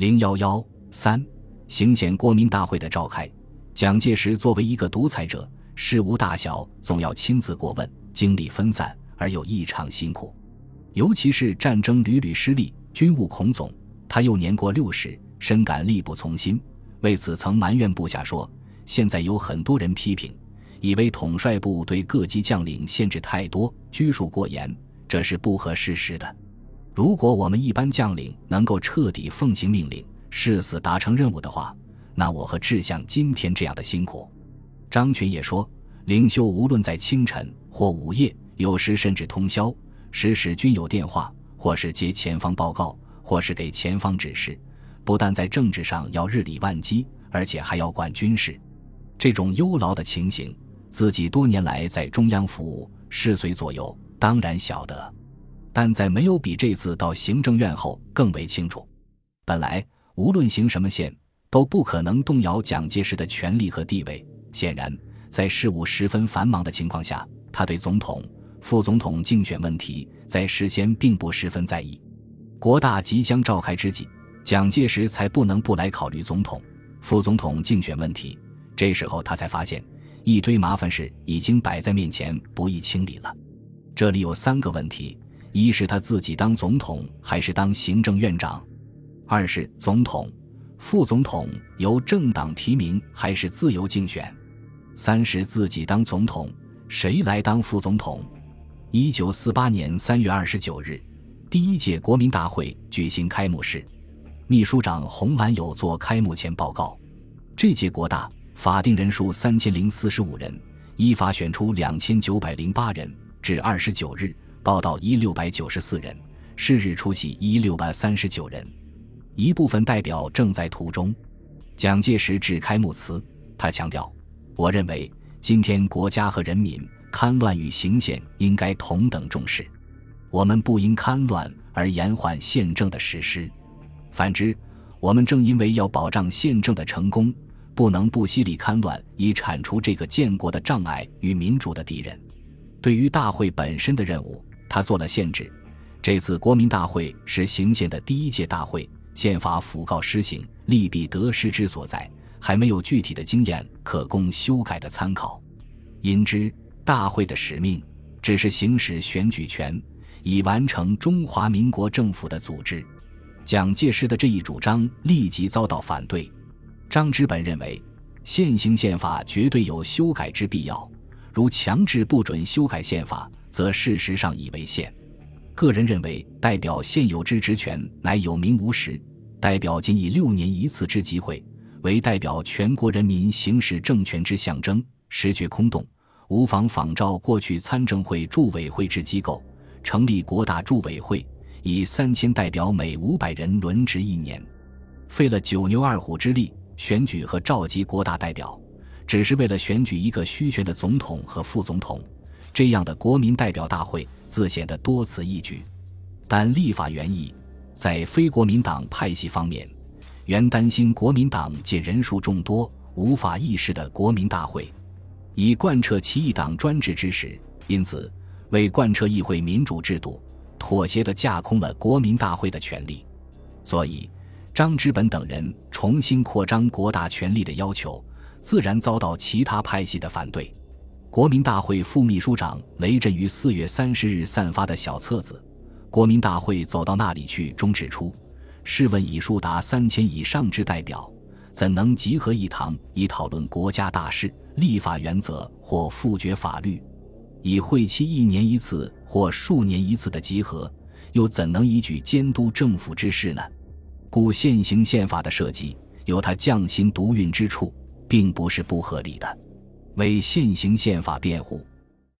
零幺幺三，行宪国民大会的召开，蒋介石作为一个独裁者，事无大小总要亲自过问，精力分散而又异常辛苦。尤其是战争屡屡失利，军务孔总，他又年过六十，深感力不从心，为此曾埋怨部下说：“现在有很多人批评，以为统帅部对各级将领限制太多，拘束过严，这是不合事实的。如果我们一般将领能够彻底奉行命令，誓死达成任务的话，那我何志向今天这样的辛苦？”张群也说：“领袖无论在清晨或午夜，有时甚至通宵。”时时均有电话，或是接前方报告，或是给前方指示。不但在政治上要日理万机，而且还要管军事。这种忧劳的情形，自己多年来在中央服务，事随左右，当然晓得。但在没有比这次到行政院后更为清楚。本来无论行什么线，都不可能动摇蒋介石的权力和地位。显然，在事务十分繁忙的情况下，他对总统。副总统竞选问题在事先并不十分在意，国大即将召开之际，蒋介石才不能不来考虑总统、副总统竞选问题。这时候他才发现，一堆麻烦事已经摆在面前，不易清理了。这里有三个问题：一是他自己当总统还是当行政院长；二是总统、副总统由政党提名还是自由竞选；三是自己当总统，谁来当副总统？一九四八年三月二十九日，第一届国民大会举行开幕式，秘书长洪兰友作开幕前报告。这届国大法定人数三千零四十五人，依法选出两千九百零八人，至二十九日报道一六百九十四人，是日出席一六百三十九人。一部分代表正在途中。蒋介石致开幕词，他强调：“我认为今天国家和人民。”戡乱与行宪应该同等重视，我们不因戡乱而延缓宪政的实施。反之，我们正因为要保障宪政的成功，不能不犀利戡乱，以铲除这个建国的障碍与民主的敌人。对于大会本身的任务，他做了限制。这次国民大会是行宪的第一届大会，宪法甫告施行，利弊得失之所在，还没有具体的经验可供修改的参考，因之。大会的使命只是行使选举权，以完成中华民国政府的组织。蒋介石的这一主张立即遭到反对。张之本认为，现行宪法绝对有修改之必要，如强制不准修改宪法，则事实上已违宪。个人认为，代表现有之职权乃有名无实，代表仅以六年一次之机会，为代表全国人民行使政权之象征，实觉空洞。无妨仿照过去参政会驻委会之机构，成立国大驻委会，以三千代表每五百人轮值一年，费了九牛二虎之力选举和召集国大代表，只是为了选举一个虚悬的总统和副总统。这样的国民代表大会自显得多此一举。但立法原意，在非国民党派系方面，原担心国民党借人数众多无法议事的国民大会。以贯彻其一党专制之实，因此为贯彻议会民主制度，妥协地架空了国民大会的权利。所以，张之本等人重新扩张国大权力的要求，自然遭到其他派系的反对。国民大会副秘书长雷震于四月三十日散发的小册子《国民大会走到那里去》中指出：“试问以数达三千以上之代表，怎能集合一堂以讨论国家大事？”立法原则或复决法律，以会期一年一次或数年一次的集合，又怎能依据监督政府之事呢？故现行宪法的设计有它匠心独运之处，并不是不合理的。为现行宪法辩护，